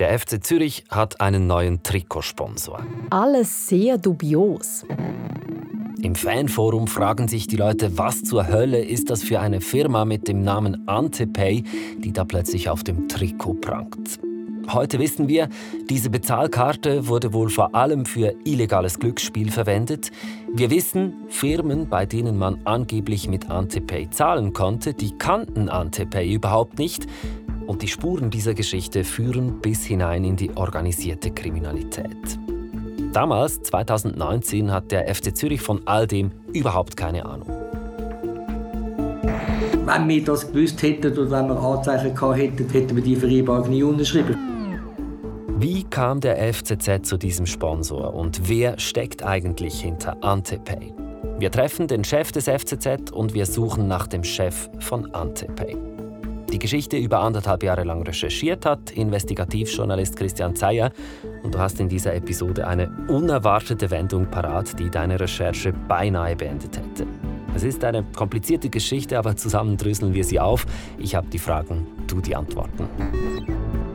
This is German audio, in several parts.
Der FC Zürich hat einen neuen Trikotsponsor. Alles sehr dubios. Im Fanforum fragen sich die Leute, was zur Hölle ist das für eine Firma mit dem Namen Antepay, die da plötzlich auf dem Trikot prangt. Heute wissen wir, diese Bezahlkarte wurde wohl vor allem für illegales Glücksspiel verwendet. Wir wissen, Firmen, bei denen man angeblich mit Antepay zahlen konnte, die kannten Antepay überhaupt nicht. Und die Spuren dieser Geschichte führen bis hinein in die organisierte Kriminalität. Damals, 2019, hat der FC Zürich von all dem überhaupt keine Ahnung. Wenn wir das gewusst hätten oder wenn wir Anzeichen gehabt hätten, hätten wir die Vereinbarung nie unterschrieben. Wie kam der FCZ zu diesem Sponsor und wer steckt eigentlich hinter Antepay? Wir treffen den Chef des FCZ und wir suchen nach dem Chef von Antepay. Die Geschichte über anderthalb Jahre lang recherchiert hat Investigativjournalist Christian Zeyer und du hast in dieser Episode eine unerwartete Wendung parat, die deine Recherche beinahe beendet hätte. Es ist eine komplizierte Geschichte, aber zusammen dröseln wir sie auf. Ich habe die Fragen, du die Antworten.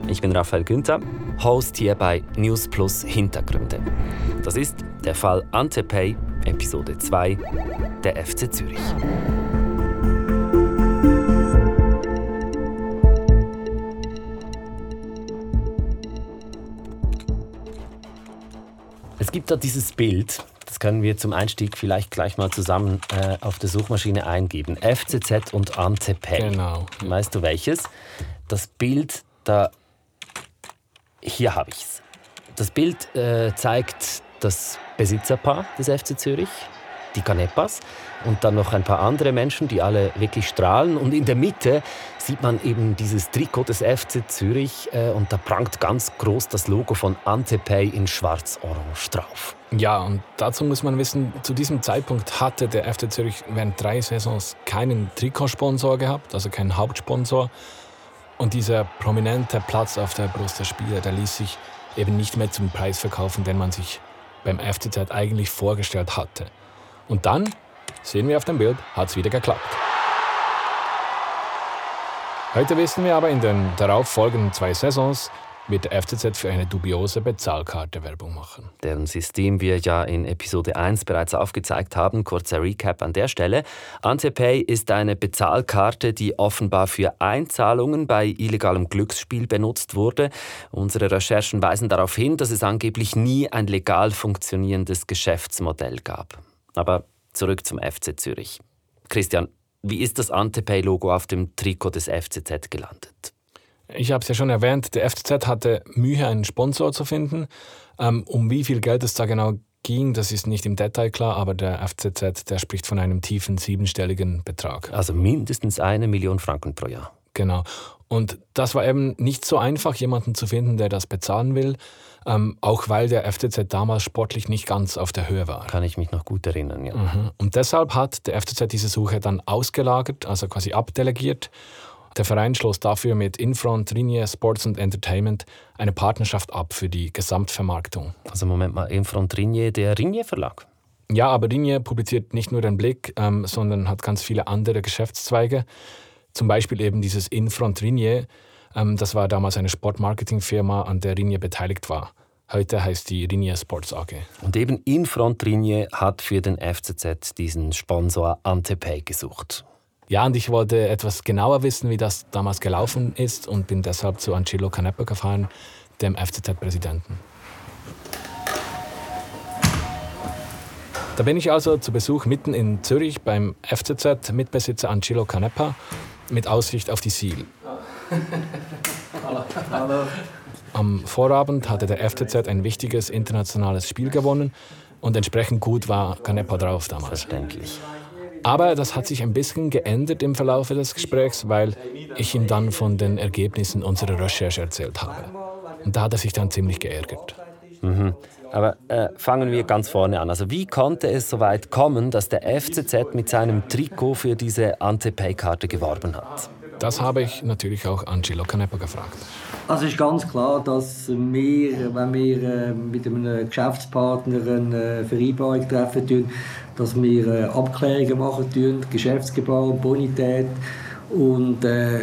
Ich bin Raphael Günther, Host hier bei News Plus Hintergründe. Das ist der Fall Antepay, Episode 2, der FC Zürich. Es gibt da dieses Bild, das können wir zum Einstieg vielleicht gleich mal zusammen äh, auf der Suchmaschine eingeben. FCZ und Antepay. Genau. Weißt du welches? Das Bild, da. Hier habe ich es. Das Bild äh, zeigt das Besitzerpaar des FC Zürich, die Canepas, und dann noch ein paar andere Menschen, die alle wirklich strahlen. Und in der Mitte sieht man eben dieses Trikot des FC Zürich äh, und da prangt ganz groß das Logo von Antepay in schwarz-orange drauf. Ja, und dazu muss man wissen, zu diesem Zeitpunkt hatte der FC Zürich während drei Saisons keinen Trikotsponsor gehabt, also keinen Hauptsponsor. Und dieser prominente Platz auf der Brust der Spieler, der ließ sich eben nicht mehr zum Preis verkaufen, den man sich beim FCZ eigentlich vorgestellt hatte. Und dann, sehen wir auf dem Bild, hat es wieder geklappt. Heute wissen wir aber, in den darauf folgenden zwei Saisons wird der FCZ für eine dubiose Bezahlkarte Werbung machen. Deren System wir ja in Episode 1 bereits aufgezeigt haben. Kurzer Recap an der Stelle. Antepay ist eine Bezahlkarte, die offenbar für Einzahlungen bei illegalem Glücksspiel benutzt wurde. Unsere Recherchen weisen darauf hin, dass es angeblich nie ein legal funktionierendes Geschäftsmodell gab. Aber zurück zum FC Zürich. Christian, wie ist das Antepay-Logo auf dem Trikot des FCZ gelandet? Ich habe es ja schon erwähnt, der FCZ hatte Mühe, einen Sponsor zu finden. Ähm, um wie viel Geld es da genau ging, das ist nicht im Detail klar, aber der FCZ, der spricht von einem tiefen siebenstelligen Betrag. Also mindestens eine Million Franken pro Jahr. Genau. Und das war eben nicht so einfach, jemanden zu finden, der das bezahlen will, ähm, auch weil der FCZ damals sportlich nicht ganz auf der Höhe war. Kann ich mich noch gut erinnern, ja. Mhm. Und deshalb hat der FCZ diese Suche dann ausgelagert, also quasi abdelegiert der Verein schloss dafür mit Infront, Ringier Sports and Entertainment eine Partnerschaft ab für die Gesamtvermarktung. Also Moment mal, Infront Ringier, der Ringier Verlag? Ja, aber Ringier publiziert nicht nur den Blick, ähm, sondern hat ganz viele andere Geschäftszweige. Zum Beispiel eben dieses Infront Ringier. Ähm, das war damals eine Sportmarketingfirma, an der Ringier beteiligt war. Heute heißt die Ringier Sports AG. Und eben Infront Ringier hat für den FCZ diesen Sponsor Antepay gesucht. Ja, und ich wollte etwas genauer wissen, wie das damals gelaufen ist und bin deshalb zu Angelo Canepa gefahren, dem FCZ-Präsidenten. Da bin ich also zu Besuch mitten in Zürich beim FCZ-Mitbesitzer Angelo Canepa mit Aussicht auf die Siel. Hallo. Am Vorabend hatte der FCZ ein wichtiges internationales Spiel gewonnen und entsprechend gut war Canepa drauf damals. Verständlich. Aber das hat sich ein bisschen geändert im Verlauf des Gesprächs, weil ich ihm dann von den Ergebnissen unserer Recherche erzählt habe. Und da hat er sich dann ziemlich geärgert. Mhm. Aber äh, fangen wir ganz vorne an. Also wie konnte es so weit kommen, dass der FCZ mit seinem Trikot für diese Antepay-Karte geworben hat? Das habe ich natürlich auch Angelo Canepa gefragt. Also es ist ganz klar, dass wir, wenn wir äh, mit einem Geschäftspartner eine Vereinbarung treffen, dass wir äh, Abklärungen machen, Geschäftsgebaren, Bonität Und äh,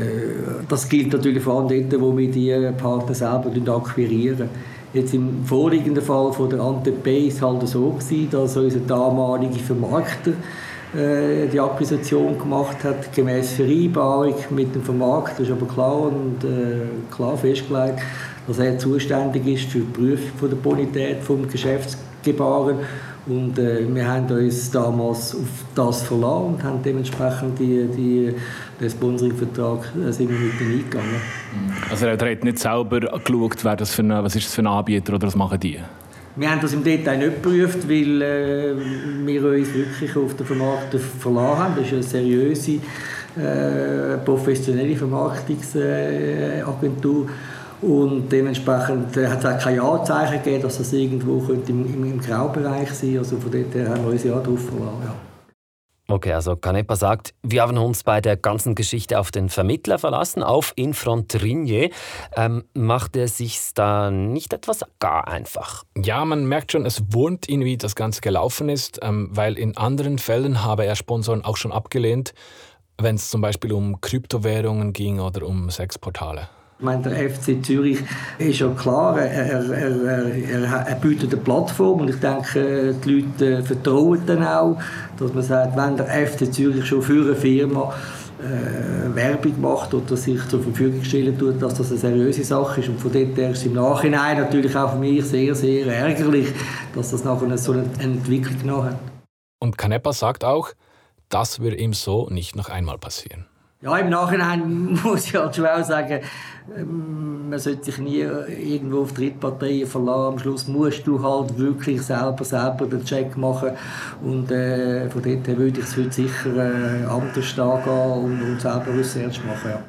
das gilt natürlich vor allem dort, wo wir die Partner selber akquirieren. Jetzt im vorliegenden Fall von der Antep war es halt so gewesen, dass unser damaliger Vermarkter äh, die Akquisition gemacht hat, gemäß Vereinbarung mit dem Vermarkter, ist aber klar und äh, klar festgelegt, dass er zuständig ist für die Prüfung der Bonität des Geschäftsgebaren und äh, wir haben uns damals auf das verlassen und haben dementsprechend die, die, den Sponsoring-Vertrag äh, sind wir mit eingegangen. Also er hat nicht selber geschaut, wer das für ein, was ist das für ein Anbieter oder was machen die? Wir haben das im Detail nicht geprüft, weil äh, wir uns wirklich auf den Vermarkter verlassen haben. Das ist eine seriöse, äh, professionelle Vermarktungsagentur. Und dementsprechend äh, hat es auch keine Anzeichen gegeben, dass das irgendwo könnte im, im, im Graubereich sein könnte. Also von dort her haben wir uns ja darauf verlassen. Ja. Okay, also Canepa sagt, wir haben uns bei der ganzen Geschichte auf den Vermittler verlassen, auf Infrontrigne. Ähm, macht er sich da nicht etwas gar einfach? Ja, man merkt schon, es wohnt ihn, wie das Ganze gelaufen ist, ähm, weil in anderen Fällen habe er Sponsoren auch schon abgelehnt, wenn es zum Beispiel um Kryptowährungen ging oder um Sexportale. Ich meine, der FC Zürich ist ja klar, er, er, er, er, bietet eine Plattform und ich denke, die Leute vertrauen dann auch, dass man sagt, wenn der FC Zürich schon für eine Firma äh, Werbung macht oder sich zur Verfügung stellen tut, dass das eine seriöse Sache ist. Und von dort her ist es im Nachhinein natürlich auch für mich sehr, sehr ärgerlich, dass das nachher so eine Entwicklung genommen hat. Und Canepa sagt auch, das würde ihm so nicht noch einmal passieren. Ja, im Nachhinein muss ich halt schon auch sagen, ähm, man sollte sich nie irgendwo auf Drittparteien verlassen. Am Schluss musst du halt wirklich selber, selber den Check machen. Und äh, von dort her würde ich es heute sicher äh, anders angehen und, und selber Research machen. Ja.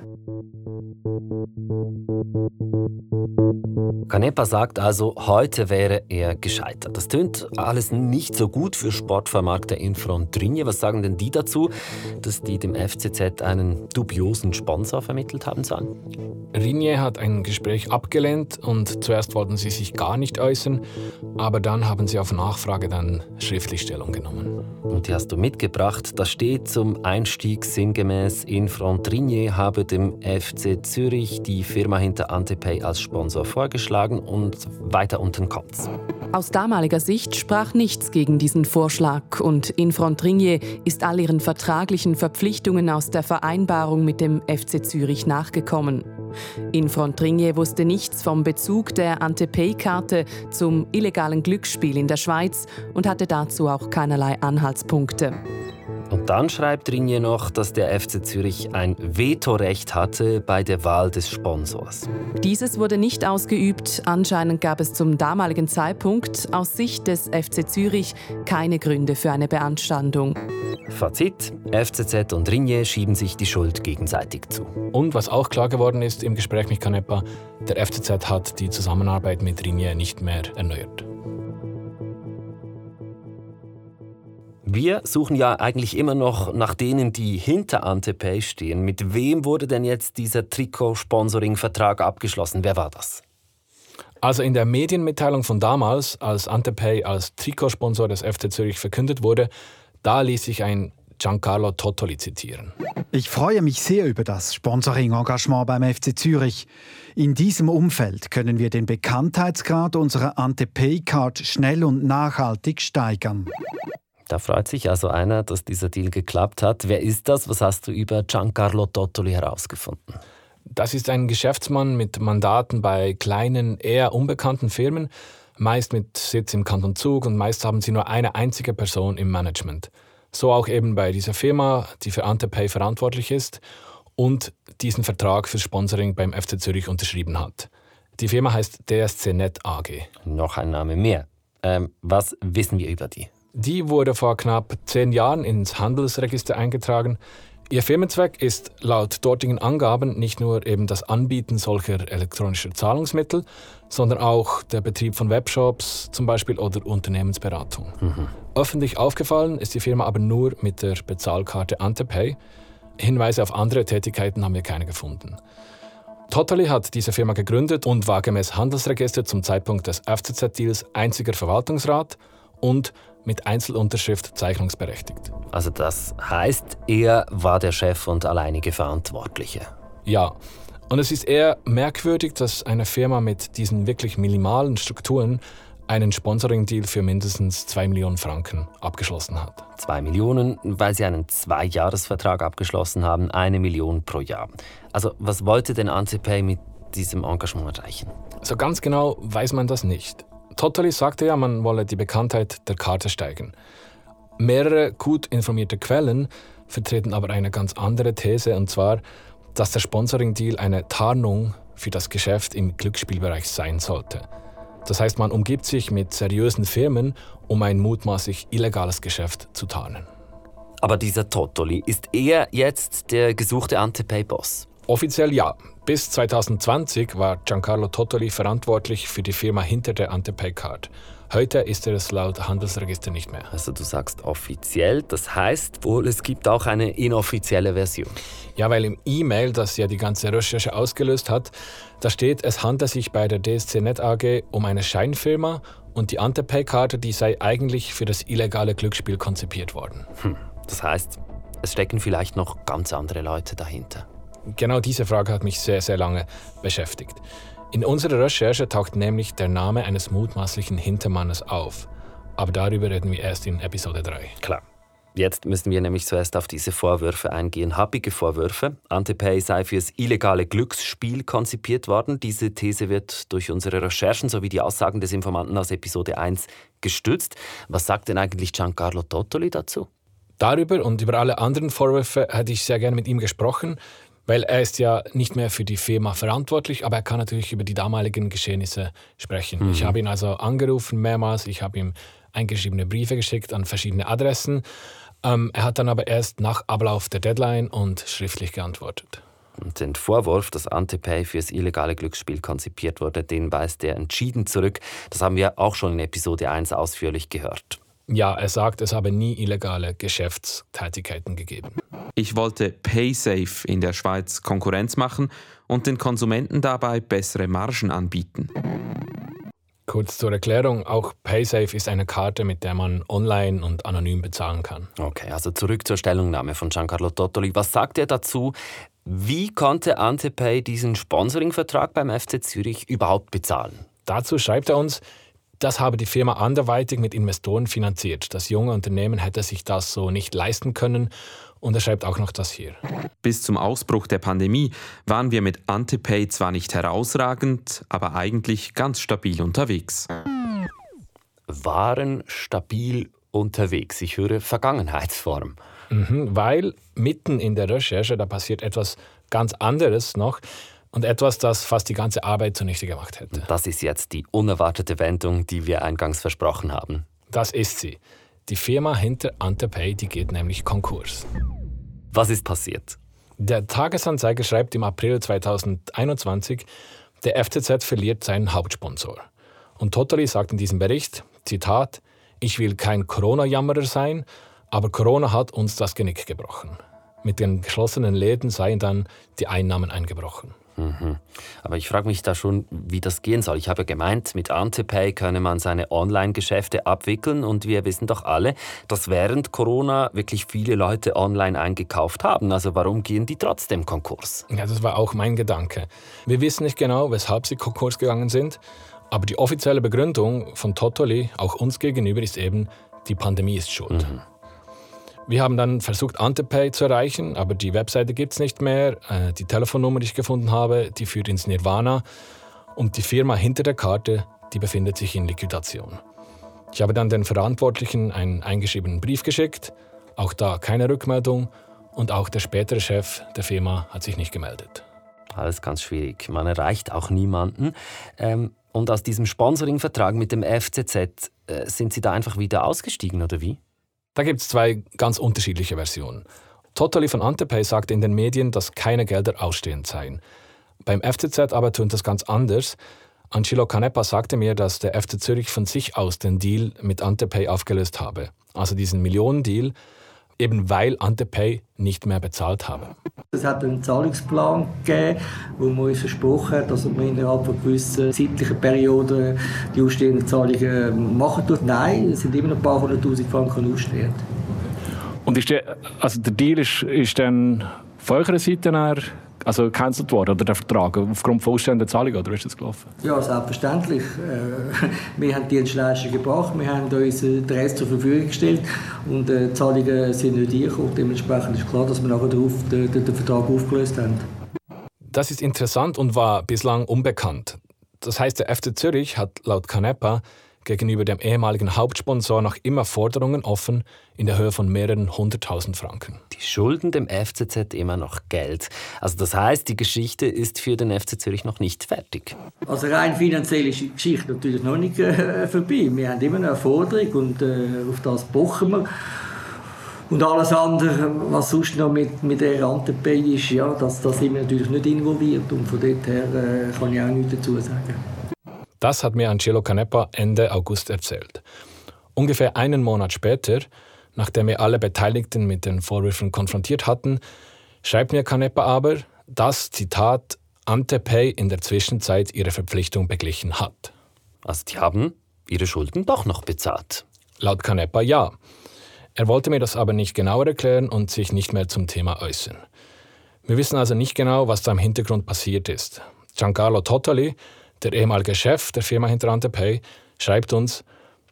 Canepa sagt also, heute wäre er gescheitert. Das tönt alles nicht so gut für Sportvermarkter in Frontrinje. Was sagen denn die dazu, dass die dem FCZ einen dubiosen Sponsor vermittelt haben sollen? Rinje hat ein Gespräch abgelehnt und zuerst wollten sie sich gar nicht äußern, aber dann haben sie auf Nachfrage dann schriftlich Stellung genommen. Und die hast du mitgebracht. Da steht zum Einstieg sinngemäß, in Frontrinje habe dem FC Zürich die Firma hinter Antepay als Sponsor vorgeschlagen und weiter unten kommt's. Aus damaliger Sicht sprach nichts gegen diesen Vorschlag und Infrontrigne ist all ihren vertraglichen Verpflichtungen aus der Vereinbarung mit dem FC Zürich nachgekommen. Infrontrigne wusste nichts vom Bezug der Antepay-Karte zum illegalen Glücksspiel in der Schweiz und hatte dazu auch keinerlei Anhaltspunkte. Und dann schreibt Rinje noch, dass der FC Zürich ein Vetorecht hatte bei der Wahl des Sponsors. Dieses wurde nicht ausgeübt. Anscheinend gab es zum damaligen Zeitpunkt aus Sicht des FC Zürich keine Gründe für eine Beanstandung. Fazit: FCZ und Rinje schieben sich die Schuld gegenseitig zu. Und was auch klar geworden ist im Gespräch mit Canepa, der FCZ hat die Zusammenarbeit mit Rinje nicht mehr erneuert. Wir suchen ja eigentlich immer noch nach denen, die hinter Antepay stehen. Mit wem wurde denn jetzt dieser Trikot-Sponsoring-Vertrag abgeschlossen? Wer war das? Also in der Medienmitteilung von damals, als Antepay als Trikotsponsor des FC Zürich verkündet wurde, da ließ sich ein Giancarlo Tottoli zitieren. Ich freue mich sehr über das Sponsoring-Engagement beim FC Zürich. In diesem Umfeld können wir den Bekanntheitsgrad unserer Antepay-Card schnell und nachhaltig steigern. Da freut sich also einer, dass dieser Deal geklappt hat. Wer ist das? Was hast du über Giancarlo Tottoli herausgefunden? Das ist ein Geschäftsmann mit Mandaten bei kleinen, eher unbekannten Firmen, meist mit Sitz im Kanton Zug und meist haben sie nur eine einzige Person im Management. So auch eben bei dieser Firma, die für Antepay verantwortlich ist und diesen Vertrag für Sponsoring beim FC Zürich unterschrieben hat. Die Firma heißt DSC Net AG. Noch ein Name mehr. Ähm, was wissen wir über die? Die wurde vor knapp zehn Jahren ins Handelsregister eingetragen. Ihr Firmenzweck ist laut dortigen Angaben nicht nur eben das Anbieten solcher elektronischer Zahlungsmittel, sondern auch der Betrieb von Webshops zum Beispiel oder Unternehmensberatung. Mhm. Öffentlich aufgefallen ist die Firma aber nur mit der Bezahlkarte Antepay. Hinweise auf andere Tätigkeiten haben wir keine gefunden. Totally hat diese Firma gegründet und war gemäß Handelsregister zum Zeitpunkt des FCZ-Deals einziger Verwaltungsrat und mit Einzelunterschrift zeichnungsberechtigt. Also das heißt, er war der Chef und alleinige Verantwortliche. Ja, und es ist eher merkwürdig, dass eine Firma mit diesen wirklich minimalen Strukturen einen Sponsoring-Deal für mindestens 2 Millionen Franken abgeschlossen hat. 2 Millionen, weil sie einen Zweijahresvertrag abgeschlossen haben, eine Million pro Jahr. Also was wollte denn Antipay mit diesem Engagement erreichen? So ganz genau weiß man das nicht. Totally sagte ja, man wolle die Bekanntheit der Karte steigern. Mehrere gut informierte Quellen vertreten aber eine ganz andere These, und zwar, dass der Sponsoring-Deal eine Tarnung für das Geschäft im Glücksspielbereich sein sollte. Das heißt, man umgibt sich mit seriösen Firmen, um ein mutmaßlich illegales Geschäft zu tarnen. Aber dieser Totoli, ist er jetzt der gesuchte Antepay-Boss? Offiziell ja. Bis 2020 war Giancarlo Totoli verantwortlich für die Firma hinter der Antepay-Card. Heute ist er es laut Handelsregister nicht mehr. Also du sagst offiziell, das heißt wohl, es gibt auch eine inoffizielle Version. Ja, weil im E-Mail, das ja die ganze Recherche ausgelöst hat, da steht, es handelt sich bei der DSC Net AG um eine Scheinfirma und die Antepay-Karte, die sei eigentlich für das illegale Glücksspiel konzipiert worden. Hm. Das heißt, es stecken vielleicht noch ganz andere Leute dahinter. Genau diese Frage hat mich sehr, sehr lange beschäftigt. In unserer Recherche taucht nämlich der Name eines mutmaßlichen Hintermannes auf. Aber darüber reden wir erst in Episode 3. Klar. Jetzt müssen wir nämlich zuerst auf diese Vorwürfe eingehen. Happige Vorwürfe. Antepay sei fürs illegale Glücksspiel konzipiert worden. Diese These wird durch unsere Recherchen sowie die Aussagen des Informanten aus Episode 1 gestützt. Was sagt denn eigentlich Giancarlo Tottoli dazu? Darüber und über alle anderen Vorwürfe hätte ich sehr gerne mit ihm gesprochen. Weil er ist ja nicht mehr für die Firma verantwortlich, aber er kann natürlich über die damaligen Geschehnisse sprechen. Mhm. Ich habe ihn also angerufen mehrmals, ich habe ihm eingeschriebene Briefe geschickt an verschiedene Adressen. Ähm, er hat dann aber erst nach Ablauf der Deadline und schriftlich geantwortet. Und den Vorwurf, dass Antepay fürs illegale Glücksspiel konzipiert wurde, den weist er entschieden zurück. Das haben wir auch schon in Episode 1 ausführlich gehört. Ja, er sagt, es habe nie illegale Geschäftstätigkeiten gegeben. Ich wollte PaySafe in der Schweiz Konkurrenz machen und den Konsumenten dabei bessere Margen anbieten. Kurz zur Erklärung, auch PaySafe ist eine Karte, mit der man online und anonym bezahlen kann. Okay, also zurück zur Stellungnahme von Giancarlo Tottoli. Was sagt er dazu? Wie konnte Antepay diesen Sponsoringvertrag beim FC Zürich überhaupt bezahlen? Dazu schreibt er uns, das habe die Firma anderweitig mit Investoren finanziert. Das junge Unternehmen hätte sich das so nicht leisten können. Und er schreibt auch noch das hier. Bis zum Ausbruch der Pandemie waren wir mit Antipay zwar nicht herausragend, aber eigentlich ganz stabil unterwegs. Waren stabil unterwegs. Ich höre Vergangenheitsform. Mhm, weil mitten in der Recherche, da passiert etwas ganz anderes noch. Und etwas, das fast die ganze Arbeit zunichte gemacht hätte. Das ist jetzt die unerwartete Wendung, die wir eingangs versprochen haben. Das ist sie. Die Firma hinter Antepay, die geht nämlich Konkurs. Was ist passiert? Der Tagesanzeiger schreibt im April 2021, der FCZ verliert seinen Hauptsponsor. Und Totally sagt in diesem Bericht, Zitat, ich will kein Corona-Jammerer sein, aber Corona hat uns das Genick gebrochen. Mit den geschlossenen Läden seien dann die Einnahmen eingebrochen. Mhm. Aber ich frage mich da schon, wie das gehen soll. Ich habe gemeint, mit Antepay könne man seine Online-Geschäfte abwickeln und wir wissen doch alle, dass während Corona wirklich viele Leute online eingekauft haben. Also warum gehen die trotzdem Konkurs? Ja, das war auch mein Gedanke. Wir wissen nicht genau, weshalb sie Konkurs gegangen sind, aber die offizielle Begründung von Totoli, auch uns gegenüber, ist eben, die Pandemie ist schuld. Mhm. Wir haben dann versucht, Antepay zu erreichen, aber die Webseite gibt es nicht mehr. Äh, die Telefonnummer, die ich gefunden habe, die führt ins Nirvana. Und die Firma hinter der Karte, die befindet sich in Liquidation. Ich habe dann den Verantwortlichen einen eingeschriebenen Brief geschickt. Auch da keine Rückmeldung. Und auch der spätere Chef der Firma hat sich nicht gemeldet. Alles ganz schwierig. Man erreicht auch niemanden. Ähm, und aus diesem Sponsoringvertrag mit dem FCZ äh, sind Sie da einfach wieder ausgestiegen, oder wie? Da gibt es zwei ganz unterschiedliche Versionen. Totally von Antepay sagte in den Medien, dass keine Gelder ausstehend seien. Beim FCZ aber tönt das ganz anders. Angelo Canepa sagte mir, dass der FC Zürich von sich aus den Deal mit Antepay aufgelöst habe. Also diesen Millionendeal, eben weil Antepay nicht mehr bezahlt haben. Es hat einen Zahlungsplan gegeben, wo man uns versprochen hat, dass man innerhalb von gewissen zeitlichen Perioden die ausstehenden Zahlungen machen tut. Nein, es sind immer noch ein paar hunderttausend Franken ausstehend. Und ist der, also der Deal ist, ist dann von eurer Seite her also gecancelt worden, oder der Vertrag, aufgrund von ausstehenden Zahlungen, oder ist das gelaufen? Ja, selbstverständlich. Äh, wir haben die Dienstleistung gebracht, wir haben uns den Rest zur Verfügung gestellt und äh, die Zahlungen sind nicht eingekommen. Dementsprechend ist klar, dass wir nachher darauf den, den Vertrag aufgelöst haben. Das ist interessant und war bislang unbekannt. Das heißt, der FC Zürich hat laut Canepa gegenüber dem ehemaligen Hauptsponsor noch immer Forderungen offen in der Höhe von mehreren hunderttausend Franken. Die schulden dem FCZ immer noch Geld. Also das heißt, die Geschichte ist für den FC Zürich noch nicht fertig. Also rein finanziell ist die Geschichte natürlich noch nicht äh, vorbei. Wir haben immer noch eine Forderung und äh, auf das pochen wir. Und alles andere, was sonst noch mit, mit der Randepay ist, ja, das, das sind wir natürlich nicht involviert. Und von dort her äh, kann ich auch nichts dazu sagen. Das hat mir Angelo Canepa Ende August erzählt. Ungefähr einen Monat später, nachdem wir alle Beteiligten mit den Vorwürfen konfrontiert hatten, schreibt mir Canepa aber, dass, Zitat, Antepay in der Zwischenzeit ihre Verpflichtung beglichen hat. Also die haben ihre Schulden doch noch bezahlt. Laut Canepa ja. Er wollte mir das aber nicht genauer erklären und sich nicht mehr zum Thema äußern. Wir wissen also nicht genau, was da im Hintergrund passiert ist. Giancarlo Totali, der ehemalige Chef der Firma hinter Antepay, schreibt uns,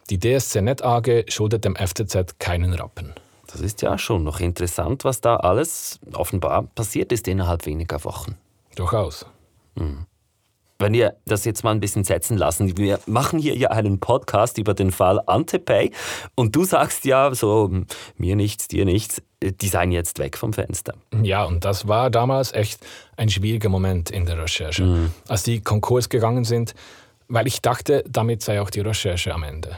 die DSC Net AG schuldet dem FCZ keinen Rappen. Das ist ja schon noch interessant, was da alles offenbar passiert ist innerhalb weniger Wochen. Durchaus. Mhm. Wenn wir das jetzt mal ein bisschen setzen lassen, wir machen hier ja einen Podcast über den Fall Antepay und du sagst ja so, mir nichts, dir nichts, die seien jetzt weg vom Fenster. Ja, und das war damals echt ein schwieriger Moment in der Recherche, mhm. als die Konkurs gegangen sind, weil ich dachte, damit sei auch die Recherche am Ende.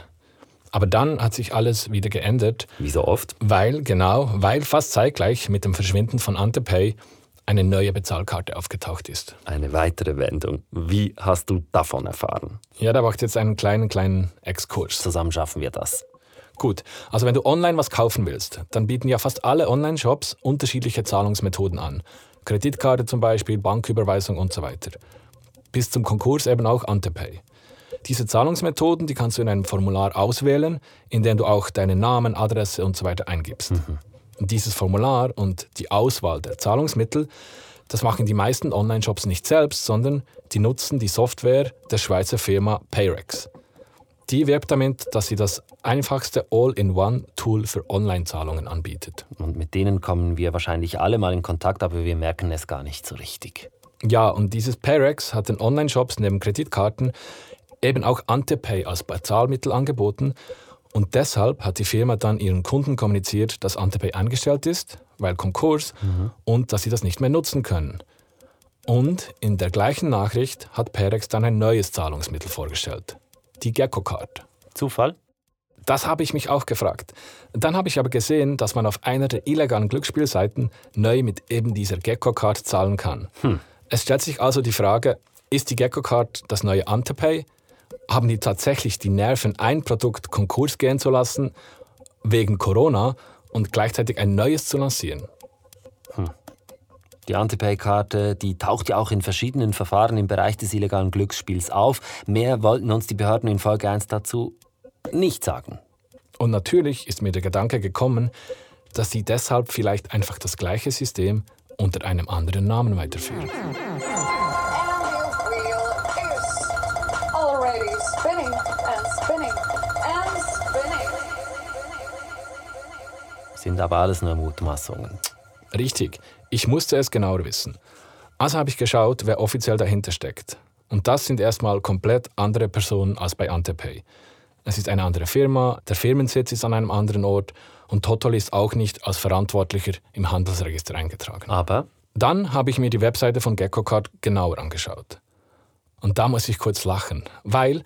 Aber dann hat sich alles wieder geändert. Wie so oft? Weil, genau, weil fast zeitgleich mit dem Verschwinden von Antepay eine neue Bezahlkarte aufgetaucht ist. Eine weitere Wendung. Wie hast du davon erfahren? Ja, da macht jetzt einen kleinen, kleinen Exkurs. Zusammen schaffen wir das. Gut, also wenn du online was kaufen willst, dann bieten ja fast alle Online-Shops unterschiedliche Zahlungsmethoden an. Kreditkarte zum Beispiel, Banküberweisung und so weiter. Bis zum Konkurs eben auch Antepay. Diese Zahlungsmethoden, die kannst du in einem Formular auswählen, in dem du auch deinen Namen, Adresse und so weiter eingibst. Mhm. Dieses Formular und die Auswahl der Zahlungsmittel, das machen die meisten Online-Shops nicht selbst, sondern die nutzen die Software der Schweizer Firma Payrex. Die wirbt damit, dass sie das einfachste All-in-One-Tool für Online-Zahlungen anbietet. Und mit denen kommen wir wahrscheinlich alle mal in Kontakt, aber wir merken es gar nicht so richtig. Ja, und dieses Payrex hat den Online-Shops neben Kreditkarten eben auch Antepay als Bezahlmittel angeboten und deshalb hat die Firma dann ihren Kunden kommuniziert, dass Antepay eingestellt ist, weil Konkurs, mhm. und dass sie das nicht mehr nutzen können. Und in der gleichen Nachricht hat Perex dann ein neues Zahlungsmittel vorgestellt, die Gecko Card. Zufall? Das habe ich mich auch gefragt. Dann habe ich aber gesehen, dass man auf einer der illegalen Glücksspielseiten neu mit eben dieser Gecko Card zahlen kann. Hm. Es stellt sich also die Frage, ist die Gecko Card das neue Antepay haben die tatsächlich die Nerven, ein Produkt Konkurs gehen zu lassen, wegen Corona und gleichzeitig ein neues zu lancieren. Die Antipay-Karte, die taucht ja auch in verschiedenen Verfahren im Bereich des illegalen Glücksspiels auf. Mehr wollten uns die Behörden in Folge 1 dazu nicht sagen. Und natürlich ist mir der Gedanke gekommen, dass sie deshalb vielleicht einfach das gleiche System unter einem anderen Namen weiterführen. Sind aber alles nur Mutmaßungen. Richtig, ich musste es genauer wissen. Also habe ich geschaut, wer offiziell dahinter steckt. Und das sind erstmal komplett andere Personen als bei Antepay. Es ist eine andere Firma, der Firmensitz ist an einem anderen Ort und Total ist auch nicht als Verantwortlicher im Handelsregister eingetragen. Aber? Dann habe ich mir die Webseite von GeckoCard genauer angeschaut. Und da muss ich kurz lachen, weil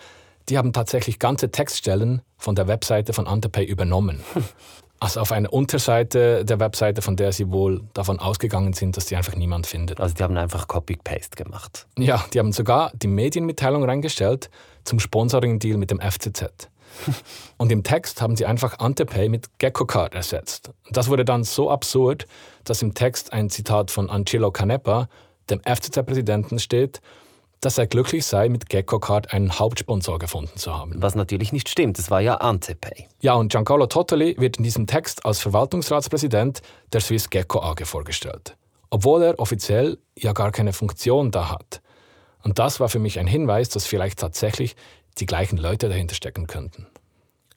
die haben tatsächlich ganze Textstellen von der Webseite von Antepay übernommen. Also auf einer Unterseite der Webseite, von der sie wohl davon ausgegangen sind, dass die einfach niemand findet. Also die haben einfach Copy-Paste gemacht. Ja, die haben sogar die Medienmitteilung reingestellt zum Sponsoring-Deal mit dem FCZ. Und im Text haben sie einfach Antepay mit GeckoCard ersetzt. Das wurde dann so absurd, dass im Text ein Zitat von Angelo Canepa, dem FCZ-Präsidenten, steht, dass er glücklich sei, mit GeckoCard einen Hauptsponsor gefunden zu haben. Was natürlich nicht stimmt, es war ja Antepay. Ja, und Giancarlo Tottoli wird in diesem Text als Verwaltungsratspräsident der Swiss Gecko AG vorgestellt. Obwohl er offiziell ja gar keine Funktion da hat. Und das war für mich ein Hinweis, dass vielleicht tatsächlich die gleichen Leute dahinter stecken könnten.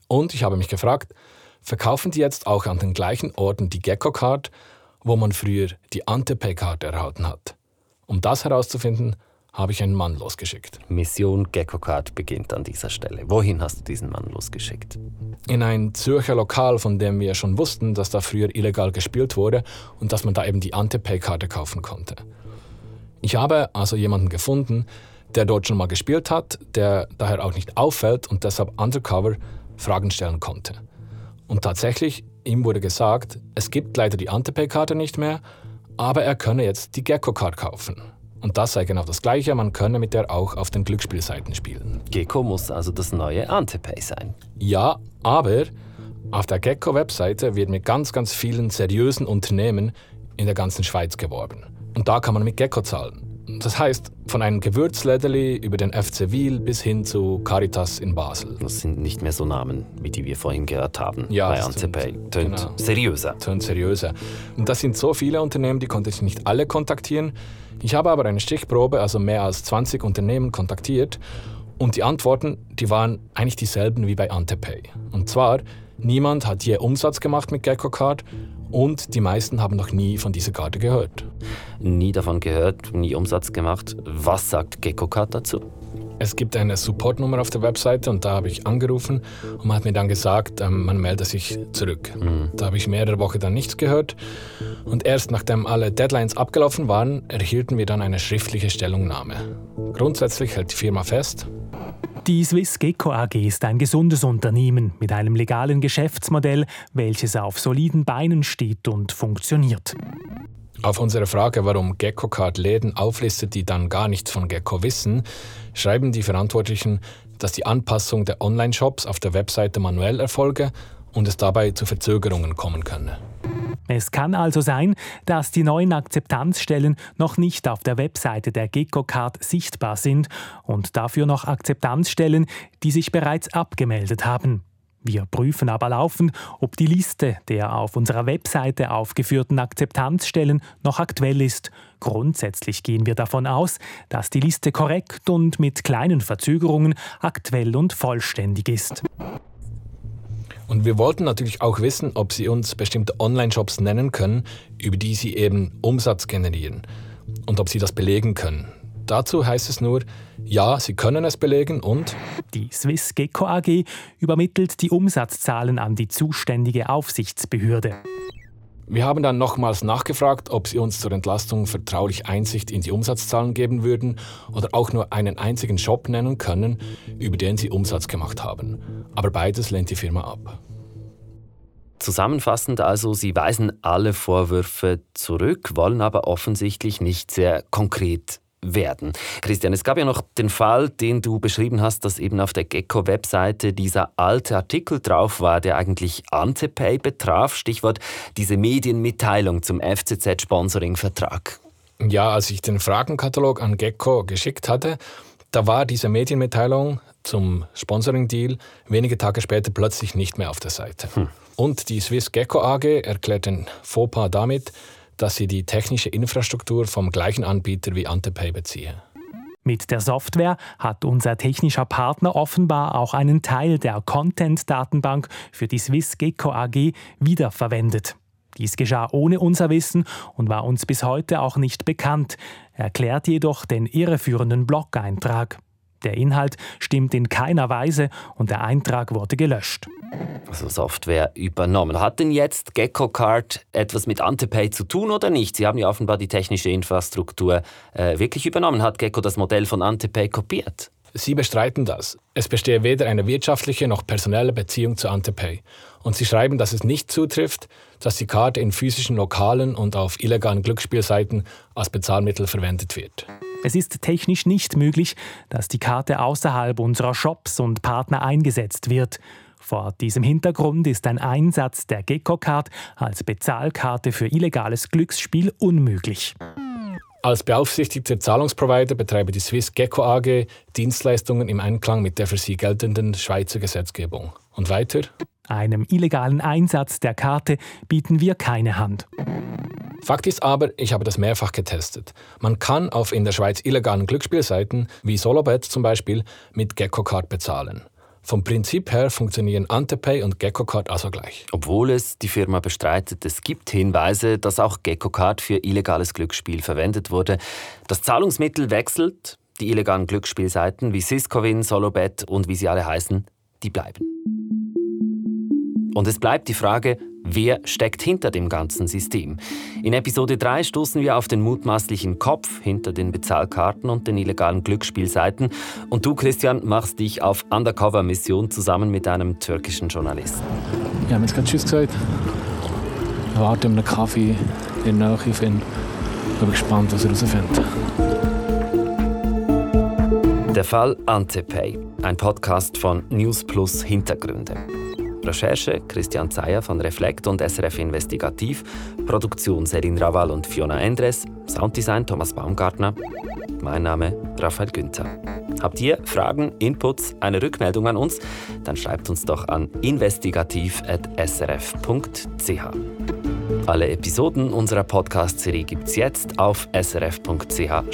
Und ich habe mich gefragt, verkaufen die jetzt auch an den gleichen Orten die Gecko-Card, wo man früher die Antepay-Karte erhalten hat? Um das herauszufinden, habe ich einen Mann losgeschickt. Mission Gecko-Card beginnt an dieser Stelle. Wohin hast du diesen Mann losgeschickt? In ein Zürcher Lokal, von dem wir schon wussten, dass da früher illegal gespielt wurde und dass man da eben die Antepay-Karte kaufen konnte. Ich habe also jemanden gefunden, der dort schon mal gespielt hat, der daher auch nicht auffällt und deshalb undercover Fragen stellen konnte. Und tatsächlich, ihm wurde gesagt, es gibt leider die Antepay-Karte nicht mehr, aber er könne jetzt die Gecko-Card kaufen. Und das sei genau das Gleiche, man könne mit der auch auf den Glücksspielseiten spielen. Gecko muss also das neue Antepay sein. Ja, aber auf der Gecko-Webseite wird mit ganz, ganz vielen seriösen Unternehmen in der ganzen Schweiz geworben. Und da kann man mit Gecko zahlen. Das heißt, von einem Gewürzlederli über den FC Wiel bis hin zu Caritas in Basel. Das sind nicht mehr so Namen, wie die wir vorhin gehört haben ja, bei Antepay. Tönt genau. seriöser. Tönt seriöser. Und das sind so viele Unternehmen, die konnte ich nicht alle kontaktieren. Ich habe aber eine Stichprobe, also mehr als 20 Unternehmen kontaktiert und die Antworten, die waren eigentlich dieselben wie bei Antepay. Und zwar, niemand hat je Umsatz gemacht mit GeckoCard und die meisten haben noch nie von dieser Karte gehört. Nie davon gehört, nie Umsatz gemacht. Was sagt GeckoCard dazu? Es gibt eine Supportnummer auf der Webseite und da habe ich angerufen und man hat mir dann gesagt, ähm, man melde sich zurück. Mhm. Da habe ich mehrere Wochen dann nichts gehört und erst nachdem alle Deadlines abgelaufen waren, erhielten wir dann eine schriftliche Stellungnahme. Grundsätzlich hält die Firma fest, die Swiss Gecko AG ist ein gesundes Unternehmen mit einem legalen Geschäftsmodell, welches auf soliden Beinen steht und funktioniert. Auf unsere Frage, warum GeckoCard Läden auflistet, die dann gar nichts von Gecko wissen, schreiben die Verantwortlichen, dass die Anpassung der Online-Shops auf der Webseite manuell erfolge und es dabei zu Verzögerungen kommen könne. Es kann also sein, dass die neuen Akzeptanzstellen noch nicht auf der Webseite der GeckoCard sichtbar sind und dafür noch Akzeptanzstellen, die sich bereits abgemeldet haben. Wir prüfen aber laufend, ob die Liste der auf unserer Webseite aufgeführten Akzeptanzstellen noch aktuell ist. Grundsätzlich gehen wir davon aus, dass die Liste korrekt und mit kleinen Verzögerungen aktuell und vollständig ist. Und wir wollten natürlich auch wissen, ob Sie uns bestimmte Online-Shops nennen können, über die Sie eben Umsatz generieren und ob Sie das belegen können. Dazu heißt es nur, ja, Sie können es belegen und die Swiss Gecko AG übermittelt die Umsatzzahlen an die zuständige Aufsichtsbehörde. Wir haben dann nochmals nachgefragt, ob Sie uns zur Entlastung vertraulich Einsicht in die Umsatzzahlen geben würden oder auch nur einen einzigen Shop nennen können, über den Sie Umsatz gemacht haben. Aber beides lehnt die Firma ab. Zusammenfassend also, Sie weisen alle Vorwürfe zurück, wollen aber offensichtlich nicht sehr konkret werden. Christian, es gab ja noch den Fall, den du beschrieben hast, dass eben auf der Gecko-Webseite dieser alte Artikel drauf war, der eigentlich Antepay betraf. Stichwort diese Medienmitteilung zum FCZ-Sponsoring-Vertrag. Ja, als ich den Fragenkatalog an Gecko geschickt hatte, da war diese Medienmitteilung zum Sponsoring-Deal wenige Tage später plötzlich nicht mehr auf der Seite. Hm. Und die Swiss Gecko AG erklärt den Fauxpas damit, dass sie die technische Infrastruktur vom gleichen Anbieter wie Antepay beziehe. Mit der Software hat unser technischer Partner offenbar auch einen Teil der Content-Datenbank für die Swiss Gecko AG wiederverwendet. Dies geschah ohne unser Wissen und war uns bis heute auch nicht bekannt, erklärt jedoch den irreführenden Blog-Eintrag. Der Inhalt stimmt in keiner Weise und der Eintrag wurde gelöscht. Also Software übernommen. Hat denn jetzt GeckoCard etwas mit Antepay zu tun oder nicht? Sie haben ja offenbar die technische Infrastruktur äh, wirklich übernommen. Hat Gecko das Modell von Antepay kopiert? Sie bestreiten das. Es bestehe weder eine wirtschaftliche noch personelle Beziehung zu Antepay. Und sie schreiben, dass es nicht zutrifft, dass die Karte in physischen Lokalen und auf illegalen Glücksspielseiten als Bezahlmittel verwendet wird. Es ist technisch nicht möglich, dass die Karte außerhalb unserer Shops und Partner eingesetzt wird. Vor diesem Hintergrund ist ein Einsatz der Gecko-Card als Bezahlkarte für illegales Glücksspiel unmöglich. Als beaufsichtigter Zahlungsprovider betreibe die Swiss Gecko AG Dienstleistungen im Einklang mit der für sie geltenden Schweizer Gesetzgebung. Und weiter? Einem illegalen Einsatz der Karte bieten wir keine Hand. Fakt ist aber, ich habe das mehrfach getestet. Man kann auf in der Schweiz illegalen Glücksspielseiten wie Solobet zum Beispiel mit Gecko Card bezahlen. Vom Prinzip her funktionieren Antepay und GeckoCard also gleich. Obwohl es die Firma bestreitet, es gibt Hinweise, dass auch GeckoCard für illegales Glücksspiel verwendet wurde. Das Zahlungsmittel wechselt, die illegalen Glücksspielseiten wie Siscovin, Solobet und wie sie alle heißen, die bleiben. Und es bleibt die Frage, wer steckt hinter dem ganzen System? In Episode 3 stoßen wir auf den mutmaßlichen Kopf hinter den Bezahlkarten und den illegalen Glücksspielseiten. Und du, Christian, machst dich auf Undercover-Mission zusammen mit einem türkischen Journalisten. Wir haben jetzt gerade Tschüss gesagt. Wir warten um einen Kaffee in der Nähe. Ich bin gespannt, was er herausfindet. Der Fall Antepay, ein Podcast von News Plus Hintergründe. Recherche Christian Zeyer von Reflekt und SRF Investigativ, Produktion Selin Raval und Fiona Endres, Sounddesign Thomas Baumgartner. Mein Name Raphael Günther. Habt ihr Fragen, Inputs, eine Rückmeldung an uns? Dann schreibt uns doch an investigativ.srf.ch. Alle Episoden unserer Podcast-Serie gibt es jetzt auf srf.ch-audio.